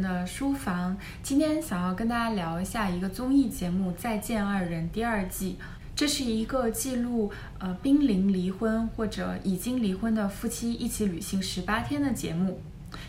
的书房。今天想要跟大家聊一下一个综艺节目《再见二人》第二季。这是一个记录呃濒临离婚或者已经离婚的夫妻一起旅行十八天的节目。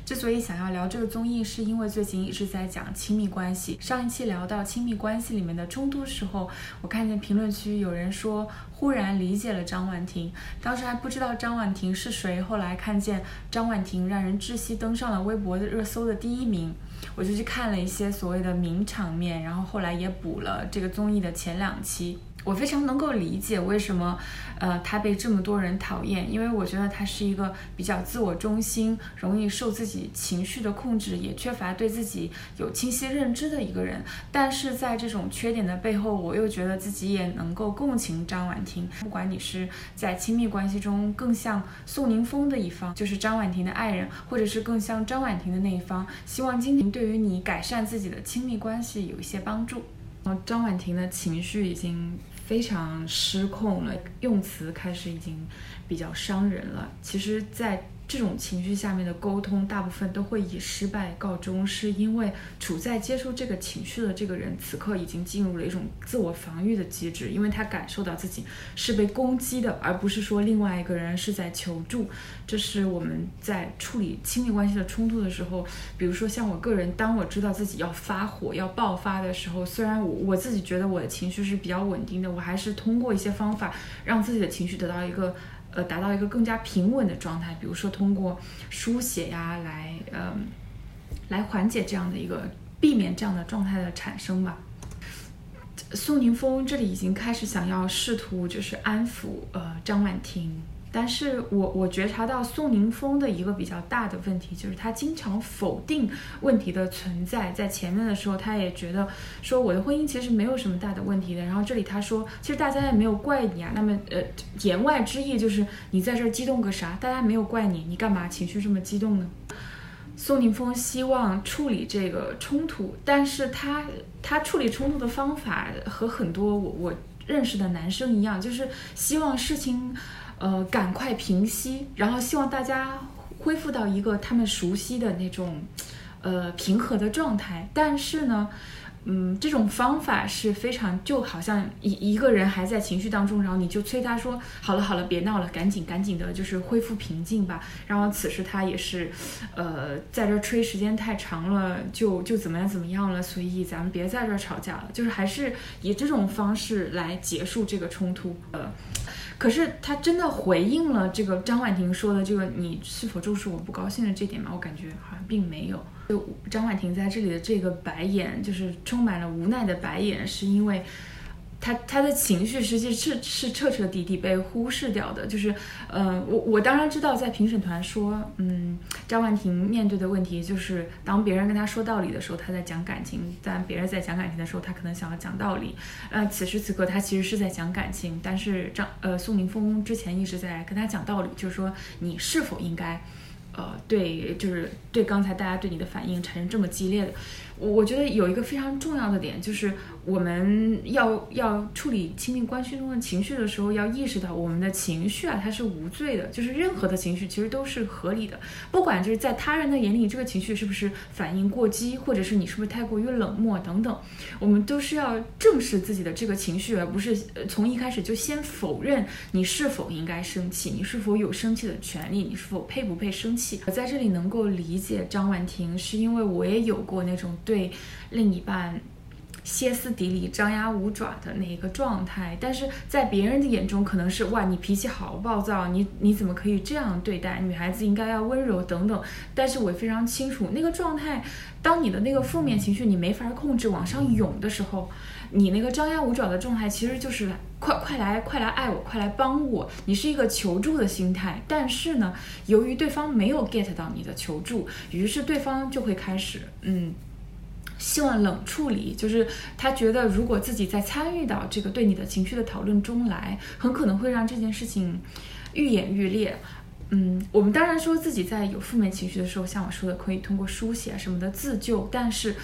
之所以想要聊这个综艺，是因为最近一直在讲亲密关系。上一期聊到亲密关系里面的冲突时候，我看见评论区有人说忽然理解了张婉婷，当时还不知道张婉婷是谁，后来看见张婉婷让人窒息登上了微博的热搜的第一名，我就去看了一些所谓的名场面，然后后来也补了这个综艺的前两期。我非常能够理解为什么，呃，他被这么多人讨厌，因为我觉得他是一个比较自我中心、容易受自己情绪的控制，也缺乏对自己有清晰认知的一个人。但是在这种缺点的背后，我又觉得自己也能够共情张婉婷。不管你是在亲密关系中更像宋宁峰的一方，就是张婉婷的爱人，或者是更像张婉婷的那一方，希望今天对于你改善自己的亲密关系有一些帮助。张婉婷的情绪已经。非常失控了，用词开始已经比较伤人了。其实，在这种情绪下面的沟通，大部分都会以失败告终，是因为处在接受这个情绪的这个人，此刻已经进入了一种自我防御的机制，因为他感受到自己是被攻击的，而不是说另外一个人是在求助。这是我们在处理亲密关系的冲突的时候，比如说像我个人，当我知道自己要发火、要爆发的时候，虽然我我自己觉得我的情绪是比较稳定的，我还是通过一些方法让自己的情绪得到一个。呃，达到一个更加平稳的状态，比如说通过书写呀，来呃，来缓解这样的一个，避免这样的状态的产生吧。宋宁峰这里已经开始想要试图就是安抚呃张婉婷。但是我我觉察到宋宁峰的一个比较大的问题，就是他经常否定问题的存在。在前面的时候，他也觉得说我的婚姻其实没有什么大的问题的。然后这里他说，其实大家也没有怪你啊。那么呃，言外之意就是你在这儿激动个啥？大家没有怪你，你干嘛情绪这么激动呢？宋宁峰希望处理这个冲突，但是他他处理冲突的方法和很多我我认识的男生一样，就是希望事情。呃，赶快平息，然后希望大家恢复到一个他们熟悉的那种，呃，平和的状态。但是呢。嗯，这种方法是非常就好像一一个人还在情绪当中，然后你就催他说好了好了，别闹了，赶紧赶紧的，就是恢复平静吧。然后此时他也是，呃，在这吹时间太长了，就就怎么样怎么样了，所以咱们别在这吵架了，就是还是以这种方式来结束这个冲突。呃，可是他真的回应了这个张婉婷说的这个你是否重视我不高兴的这点吗？我感觉好像并没有。就张婉婷在这里的这个白眼，就是充满了无奈的白眼，是因为她她的情绪实际是是彻彻底底被忽视掉的。就是，嗯，我我当然知道，在评审团说，嗯，张婉婷面对的问题就是，当别人跟她说道理的时候，她在讲感情；但别人在讲感情的时候，她可能想要讲道理。呃，此时此刻，她其实是在讲感情，但是张呃宋宁峰之前一直在跟她讲道理，就是说你是否应该。呃，对，就是对刚才大家对你的反应产生这么激烈的。我我觉得有一个非常重要的点，就是我们要要处理亲密关系中的情绪的时候，要意识到我们的情绪啊，它是无罪的，就是任何的情绪其实都是合理的，不管就是在他人的眼里，这个情绪是不是反应过激，或者是你是不是太过于冷漠等等，我们都是要正视自己的这个情绪，而不是从一开始就先否认你是否应该生气，你是否有生气的权利，你是否配不配生气。我在这里能够理解张婉婷，是因为我也有过那种。对另一半歇斯底里、张牙舞爪的那一个状态，但是在别人的眼中可能是哇，你脾气好暴躁，你你怎么可以这样对待女孩子？应该要温柔等等。但是我非常清楚，那个状态，当你的那个负面情绪你没法控制往上涌的时候，你那个张牙舞爪的状态其实就是快快来快来爱我，快来帮我，你是一个求助的心态。但是呢，由于对方没有 get 到你的求助，于是对方就会开始嗯。希望冷处理，就是他觉得如果自己在参与到这个对你的情绪的讨论中来，很可能会让这件事情愈演愈烈。嗯，我们当然说自己在有负面情绪的时候，像我说的，可以通过书写什么的自救。但是，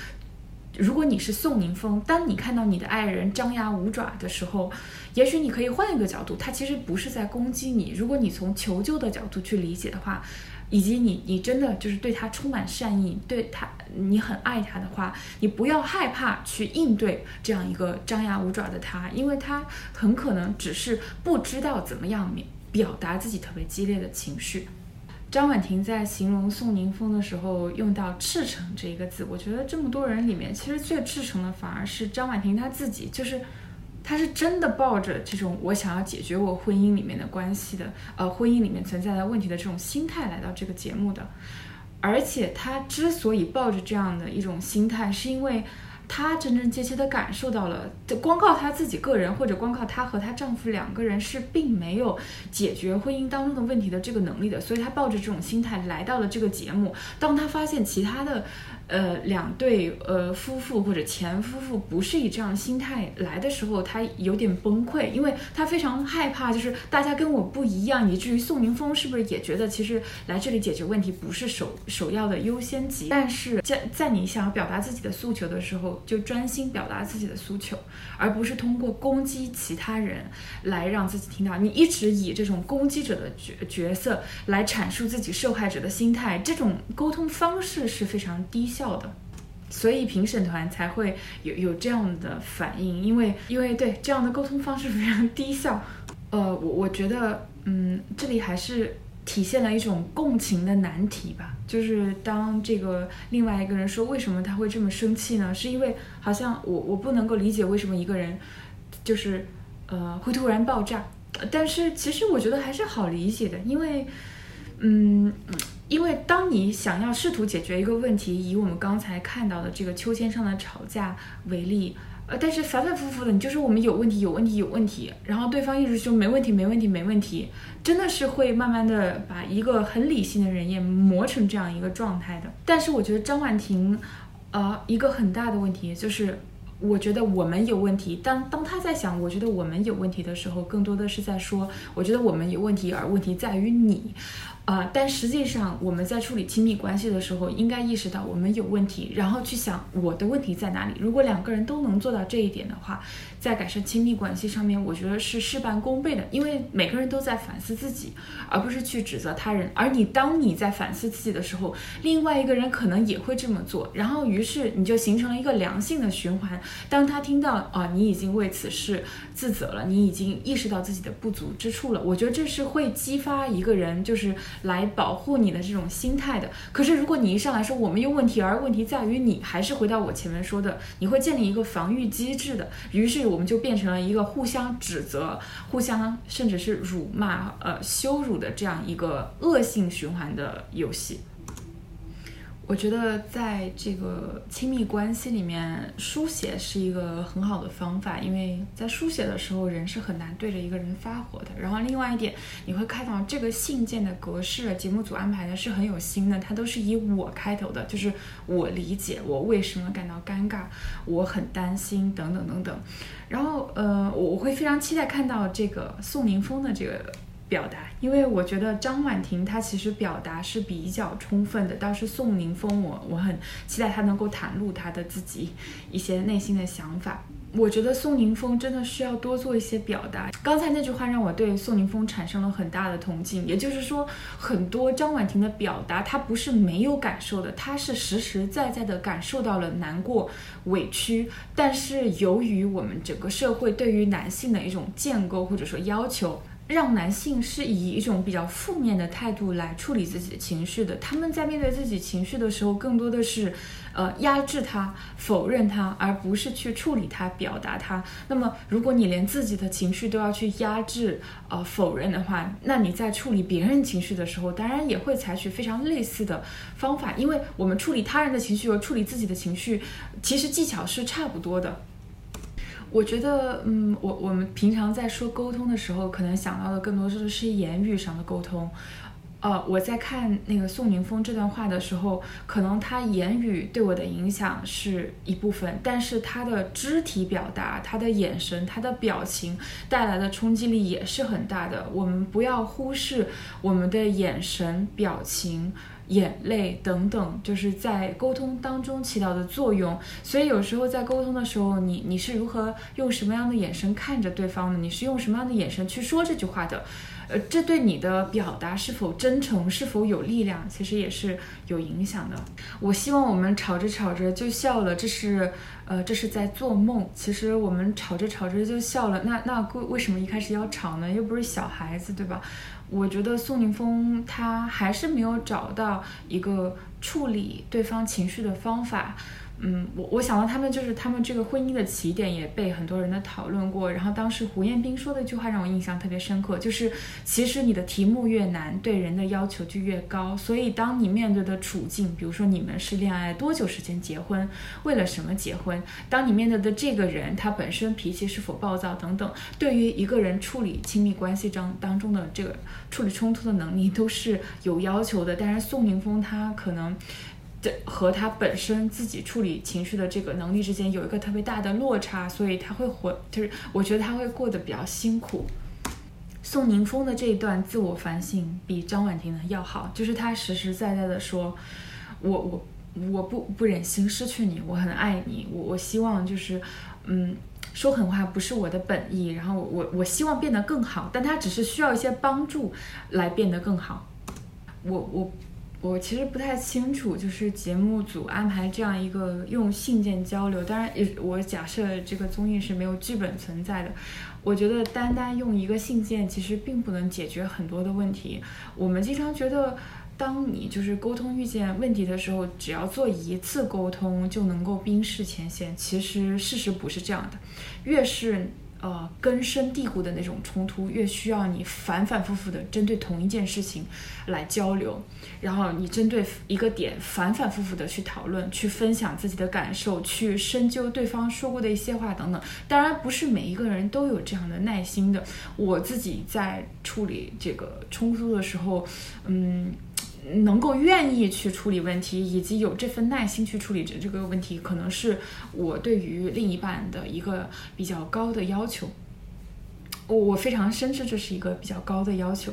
如果你是宋宁峰，当你看到你的爱人张牙舞爪的时候，也许你可以换一个角度，他其实不是在攻击你。如果你从求救的角度去理解的话。以及你你真的就是对他充满善意，对他你很爱他的话，你不要害怕去应对这样一个张牙舞爪的他，因为他很可能只是不知道怎么样表达自己特别激烈的情绪。张婉婷在形容宋宁峰的时候用到“赤诚”这一个字，我觉得这么多人里面，其实最赤诚的反而是张婉婷她自己，就是她是真的抱着这种我想要解决我婚姻里面的关系的，呃，婚姻里面存在的问题的这种心态来到这个节目的，而且她之所以抱着这样的一种心态，是因为。她真真切切地感受到了，就光靠她自己个人，或者光靠她和她丈夫两个人是并没有解决婚姻当中的问题的这个能力的，所以她抱着这种心态来到了这个节目。当她发现其他的。呃，两对呃夫妇或者前夫妇不是以这样心态来的时候，他有点崩溃，因为他非常害怕，就是大家跟我不一样，以至于宋宁峰是不是也觉得其实来这里解决问题不是首首要的优先级？但是在在你想要表达自己的诉求的时候，就专心表达自己的诉求，而不是通过攻击其他人来让自己听到。你一直以这种攻击者的角角色来阐述自己受害者的心态，这种沟通方式是非常低效。效的，所以评审团才会有有这样的反应，因为因为对这样的沟通方式非常低效。呃，我我觉得，嗯，这里还是体现了一种共情的难题吧。就是当这个另外一个人说为什么他会这么生气呢？是因为好像我我不能够理解为什么一个人就是呃会突然爆炸，但是其实我觉得还是好理解的，因为嗯。因为当你想要试图解决一个问题，以我们刚才看到的这个秋千上的吵架为例，呃，但是反反复复的，你就说我们有问题，有问题，有问题，然后对方一直说没问题，没问题，没问题，真的是会慢慢的把一个很理性的人也磨成这样一个状态的。但是我觉得张婉婷，呃，一个很大的问题就是，我觉得我们有问题。当当他在想我觉得我们有问题的时候，更多的是在说我觉得我们有问题，而问题在于你。啊，但实际上我们在处理亲密关系的时候，应该意识到我们有问题，然后去想我的问题在哪里。如果两个人都能做到这一点的话，在改善亲密关系上面，我觉得是事半功倍的。因为每个人都在反思自己，而不是去指责他人。而你当你在反思自己的时候，另外一个人可能也会这么做，然后于是你就形成了一个良性的循环。当他听到啊，你已经为此事自责了，你已经意识到自己的不足之处了，我觉得这是会激发一个人就是。来保护你的这种心态的，可是如果你一上来说我们有问题，而问题在于你，还是回到我前面说的，你会建立一个防御机制的，于是我们就变成了一个互相指责、互相甚至是辱骂、呃羞辱的这样一个恶性循环的游戏。我觉得在这个亲密关系里面，书写是一个很好的方法，因为在书写的时候，人是很难对着一个人发火的。然后另外一点，你会看到这个信件的格式，节目组安排的是很有心的，它都是以我开头的，就是我理解我为什么感到尴尬，我很担心等等等等。然后呃，我会非常期待看到这个宋宁峰的这个。表达，因为我觉得张婉婷她其实表达是比较充分的，倒是宋宁峰，我我很期待他能够袒露他的自己一些内心的想法。我觉得宋宁峰真的需要多做一些表达。刚才那句话让我对宋宁峰产生了很大的同情，也就是说，很多张婉婷的表达，她不是没有感受的，她是实实在在的感受到了难过、委屈，但是由于我们整个社会对于男性的一种建构或者说要求。让男性是以一种比较负面的态度来处理自己的情绪的。他们在面对自己情绪的时候，更多的是，呃，压制他、否认他，而不是去处理他、表达他。那么，如果你连自己的情绪都要去压制、呃，否认的话，那你在处理别人情绪的时候，当然也会采取非常类似的方法。因为我们处理他人的情绪和处理自己的情绪，其实技巧是差不多的。我觉得，嗯，我我们平常在说沟通的时候，可能想到的更多是是言语上的沟通。呃，我在看那个宋宁峰这段话的时候，可能他言语对我的影响是一部分，但是他的肢体表达、他的眼神、他的表情带来的冲击力也是很大的。我们不要忽视我们的眼神、表情。眼泪等等，就是在沟通当中起到的作用。所以有时候在沟通的时候，你你是如何用什么样的眼神看着对方的？你是用什么样的眼神去说这句话的？呃，这对你的表达是否真诚、是否有力量，其实也是有影响的。我希望我们吵着吵着就笑了，这是呃，这是在做梦。其实我们吵着吵着就笑了，那那为为什么一开始要吵呢？又不是小孩子，对吧？我觉得宋宁峰他还是没有找到一个处理对方情绪的方法。嗯，我我想到他们就是他们这个婚姻的起点也被很多人的讨论过。然后当时胡彦斌说的一句话让我印象特别深刻，就是其实你的题目越难，对人的要求就越高。所以当你面对的处境，比如说你们是恋爱多久时间结婚，为了什么结婚？当你面对的这个人他本身脾气是否暴躁等等，对于一个人处理亲密关系中当中的这个处理冲突的能力都是有要求的。但是宋宁峰他可能。这和他本身自己处理情绪的这个能力之间有一个特别大的落差，所以他会活，就是我觉得他会过得比较辛苦。宋宁峰的这一段自我反省比张婉婷的要好，就是他实实在在的说，我我我不不忍心失去你，我很爱你，我我希望就是，嗯，说狠话不是我的本意，然后我我希望变得更好，但他只是需要一些帮助来变得更好，我我。我其实不太清楚，就是节目组安排这样一个用信件交流，当然也我假设这个综艺是没有剧本存在的。我觉得单单用一个信件其实并不能解决很多的问题。我们经常觉得，当你就是沟通遇见问题的时候，只要做一次沟通就能够冰释前嫌。其实事实不是这样的，越是。呃，根深蒂固的那种冲突，越需要你反反复复的针对同一件事情来交流，然后你针对一个点反反复复的去讨论，去分享自己的感受，去深究对方说过的一些话等等。当然，不是每一个人都有这样的耐心的。我自己在处理这个冲突的时候，嗯。能够愿意去处理问题，以及有这份耐心去处理这这个问题，可能是我对于另一半的一个比较高的要求。我我非常深知这是一个比较高的要求。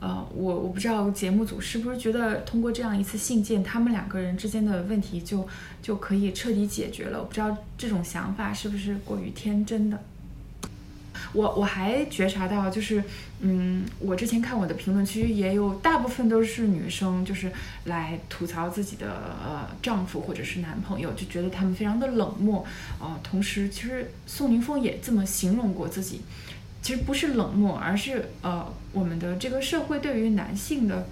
呃，我我不知道节目组是不是觉得通过这样一次信件，他们两个人之间的问题就就可以彻底解决了。我不知道这种想法是不是过于天真的。我我还觉察到，就是，嗯，我之前看我的评论区也有大部分都是女生，就是来吐槽自己的呃丈夫或者是男朋友，就觉得他们非常的冷漠，呃，同时其实宋宁峰也这么形容过自己，其实不是冷漠，而是呃我们的这个社会对于男性的，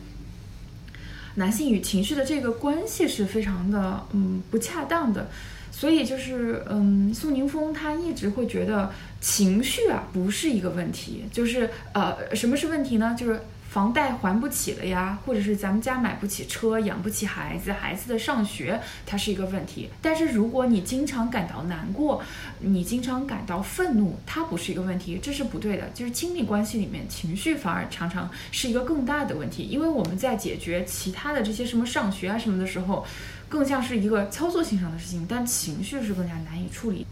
男性与情绪的这个关系是非常的嗯不恰当的。所以就是，嗯，宋宁峰他一直会觉得情绪啊不是一个问题，就是呃，什么是问题呢？就是房贷还不起了呀，或者是咱们家买不起车，养不起孩子，孩子的上学它是一个问题。但是如果你经常感到难过，你经常感到愤怒，它不是一个问题，这是不对的。就是亲密关系里面情绪反而常常是一个更大的问题，因为我们在解决其他的这些什么上学啊什么的时候。更像是一个操作性上的事情，但情绪是更加难以处理。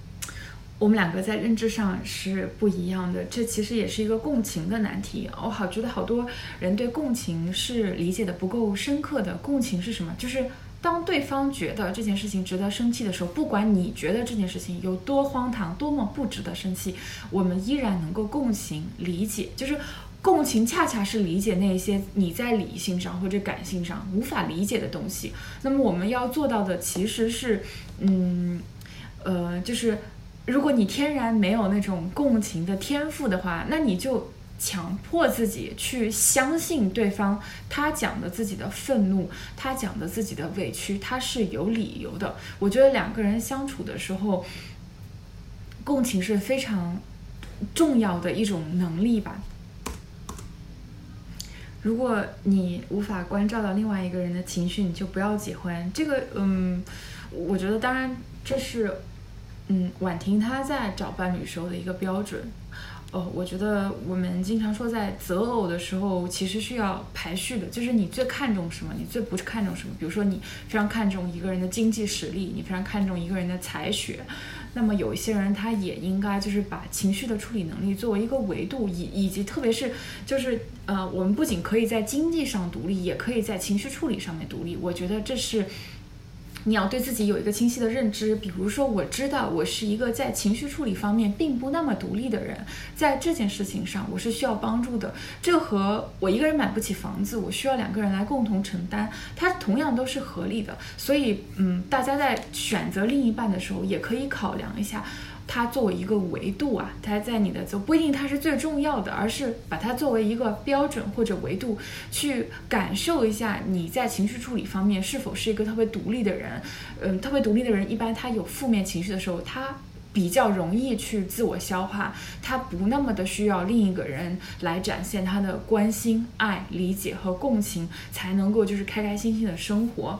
我们两个在认知上是不一样的，这其实也是一个共情的难题。我好觉得好多人对共情是理解的不够深刻的。共情是什么？就是当对方觉得这件事情值得生气的时候，不管你觉得这件事情有多荒唐、多么不值得生气，我们依然能够共情、理解，就是。共情恰恰是理解那些你在理性上或者感性上无法理解的东西。那么我们要做到的其实是，嗯，呃，就是如果你天然没有那种共情的天赋的话，那你就强迫自己去相信对方，他讲的自己的愤怒，他讲的自己的委屈，他是有理由的。我觉得两个人相处的时候，共情是非常重要的一种能力吧。如果你无法关照到另外一个人的情绪，你就不要结婚。这个，嗯，我觉得当然这是，嗯，婉婷她在找伴侣时候的一个标准。哦，我觉得我们经常说在择偶的时候，其实需要排序的，就是你最看重什么，你最不看重什么。比如说，你非常看重一个人的经济实力，你非常看重一个人的才学，那么有一些人他也应该就是把情绪的处理能力作为一个维度，以以及特别是就是呃，我们不仅可以在经济上独立，也可以在情绪处理上面独立。我觉得这是。你要对自己有一个清晰的认知，比如说，我知道我是一个在情绪处理方面并不那么独立的人，在这件事情上我是需要帮助的。这和我一个人买不起房子，我需要两个人来共同承担，它同样都是合理的。所以，嗯，大家在选择另一半的时候，也可以考量一下。它作为一个维度啊，它在你的就不一定它是最重要的，而是把它作为一个标准或者维度去感受一下你在情绪处理方面是否是一个特别独立的人。嗯，特别独立的人一般他有负面情绪的时候，他比较容易去自我消化，他不那么的需要另一个人来展现他的关心、爱、理解和共情，才能够就是开开心心的生活。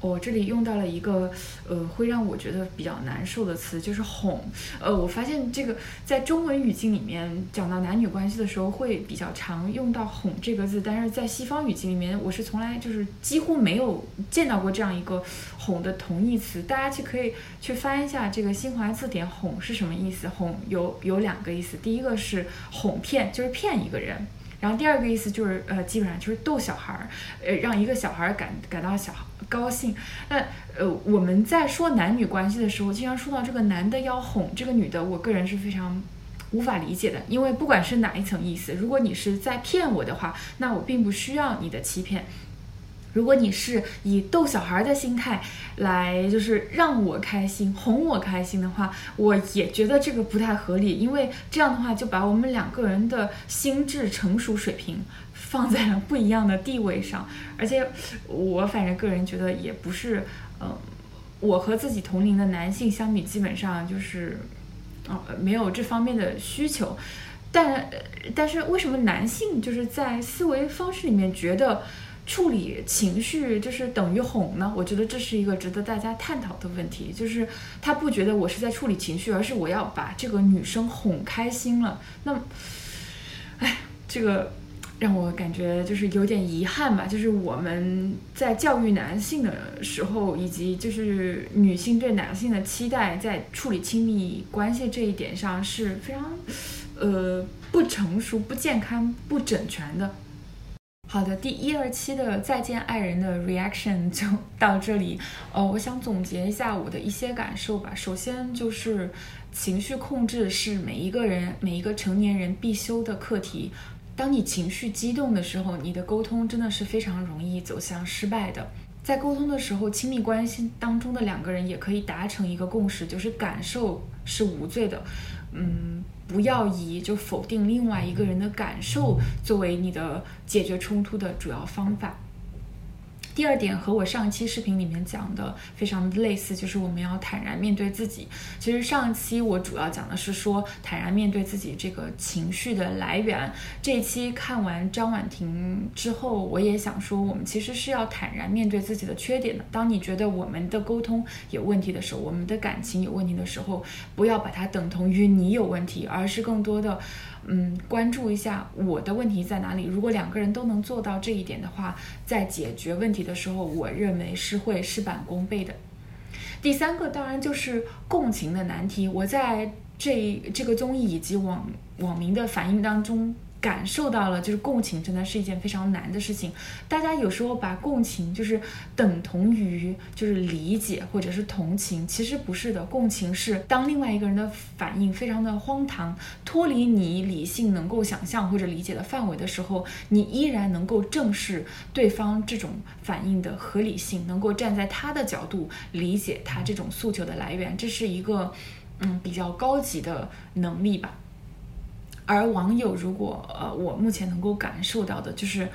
我这里用到了一个，呃，会让我觉得比较难受的词，就是哄。呃，我发现这个在中文语境里面讲到男女关系的时候会比较常用到“哄”这个字，但是在西方语境里面，我是从来就是几乎没有见到过这样一个“哄”的同义词。大家去可以去翻一下这个新华字典，“哄”是什么意思？“哄”有有两个意思，第一个是哄骗，就是骗一个人。然后第二个意思就是，呃，基本上就是逗小孩儿，呃，让一个小孩儿感感到小高兴。那呃，我们在说男女关系的时候，经常说到这个男的要哄这个女的，我个人是非常无法理解的，因为不管是哪一层意思，如果你是在骗我的话，那我并不需要你的欺骗。如果你是以逗小孩的心态来，就是让我开心、哄我开心的话，我也觉得这个不太合理，因为这样的话就把我们两个人的心智成熟水平放在了不一样的地位上，而且我反正个人觉得也不是，嗯，我和自己同龄的男性相比，基本上就是，呃，没有这方面的需求，但但是为什么男性就是在思维方式里面觉得？处理情绪就是等于哄呢？我觉得这是一个值得大家探讨的问题。就是他不觉得我是在处理情绪，而是我要把这个女生哄开心了。那，哎，这个让我感觉就是有点遗憾吧。就是我们在教育男性的时候，以及就是女性对男性的期待，在处理亲密关系这一点上是非常，呃，不成熟、不健康、不整全的。好的，第一二期的再见爱人的 reaction 就到这里。呃，我想总结一下我的一些感受吧。首先就是情绪控制是每一个人、每一个成年人必修的课题。当你情绪激动的时候，你的沟通真的是非常容易走向失败的。在沟通的时候，亲密关系当中的两个人也可以达成一个共识，就是感受是无罪的。嗯。不要以就否定另外一个人的感受作为你的解决冲突的主要方法。第二点和我上一期视频里面讲的非常类似，就是我们要坦然面对自己。其实上一期我主要讲的是说坦然面对自己这个情绪的来源。这一期看完张婉婷之后，我也想说，我们其实是要坦然面对自己的缺点的。当你觉得我们的沟通有问题的时候，我们的感情有问题的时候，不要把它等同于你有问题，而是更多的。嗯，关注一下我的问题在哪里。如果两个人都能做到这一点的话，在解决问题的时候，我认为是会事半功倍的。第三个当然就是共情的难题。我在这这个综艺以及网网民的反应当中。感受到了，就是共情真的是一件非常难的事情。大家有时候把共情就是等同于就是理解或者是同情，其实不是的。共情是当另外一个人的反应非常的荒唐，脱离你理性能够想象或者理解的范围的时候，你依然能够正视对方这种反应的合理性，能够站在他的角度理解他这种诉求的来源，这是一个嗯比较高级的能力吧。而网友，如果呃，我目前能够感受到的，就是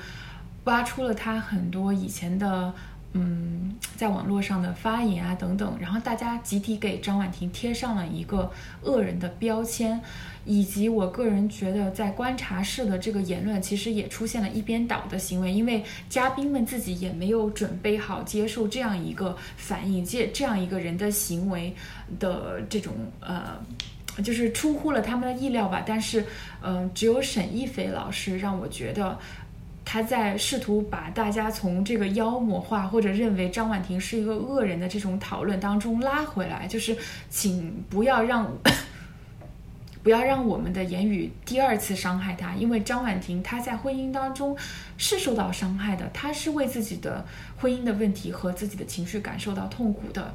挖出了他很多以前的，嗯，在网络上的发言啊等等，然后大家集体给张婉婷贴上了一个恶人的标签，以及我个人觉得，在观察室的这个言论，其实也出现了一边倒的行为，因为嘉宾们自己也没有准备好接受这样一个反应，这这样一个人的行为的这种呃。就是出乎了他们的意料吧。但是，嗯，只有沈一菲老师让我觉得。他在试图把大家从这个妖魔化或者认为张婉婷是一个恶人的这种讨论当中拉回来，就是请不要让不要让我们的言语第二次伤害她，因为张婉婷她在婚姻当中是受到伤害的，她是为自己的婚姻的问题和自己的情绪感受到痛苦的。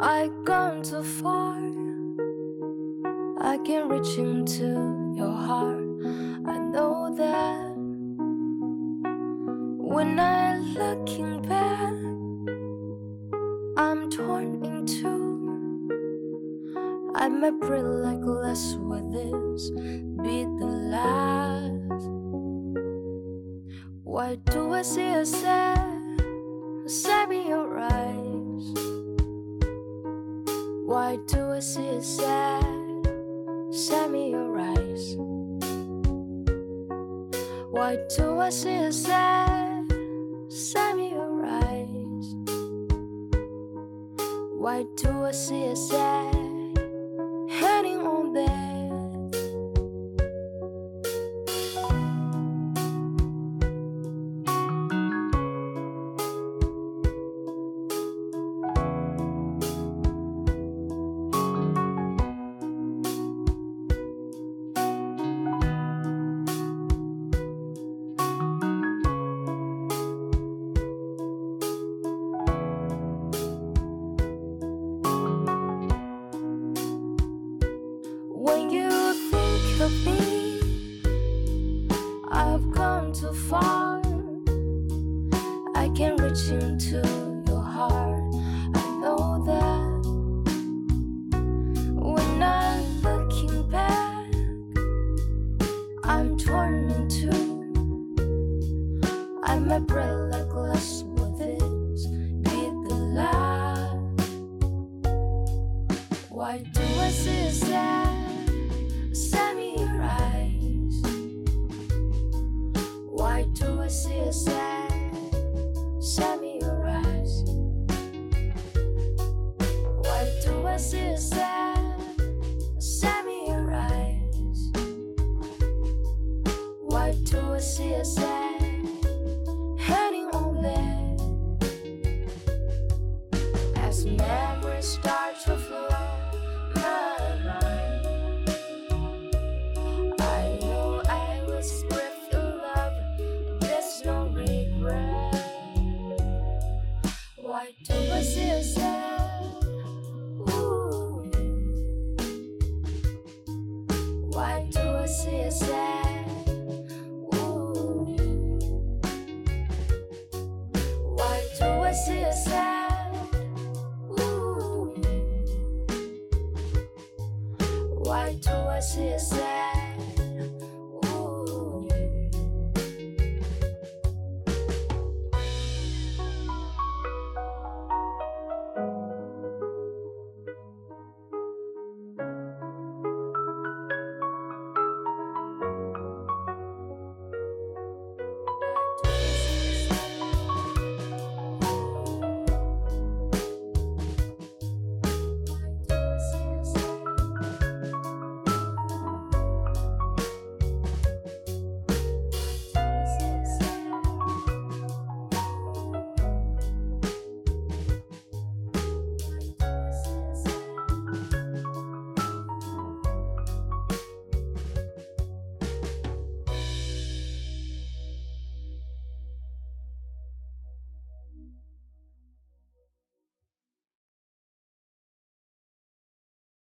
I gone too far. I can reach into your heart. I know that when I'm looking back, I'm torn in two. I might breathe like less with this be the last. Why do I see a sad, sad, sad me your eyes? Why do I see a sad, sad me your eyes? Why do I see a sad, hanging on there?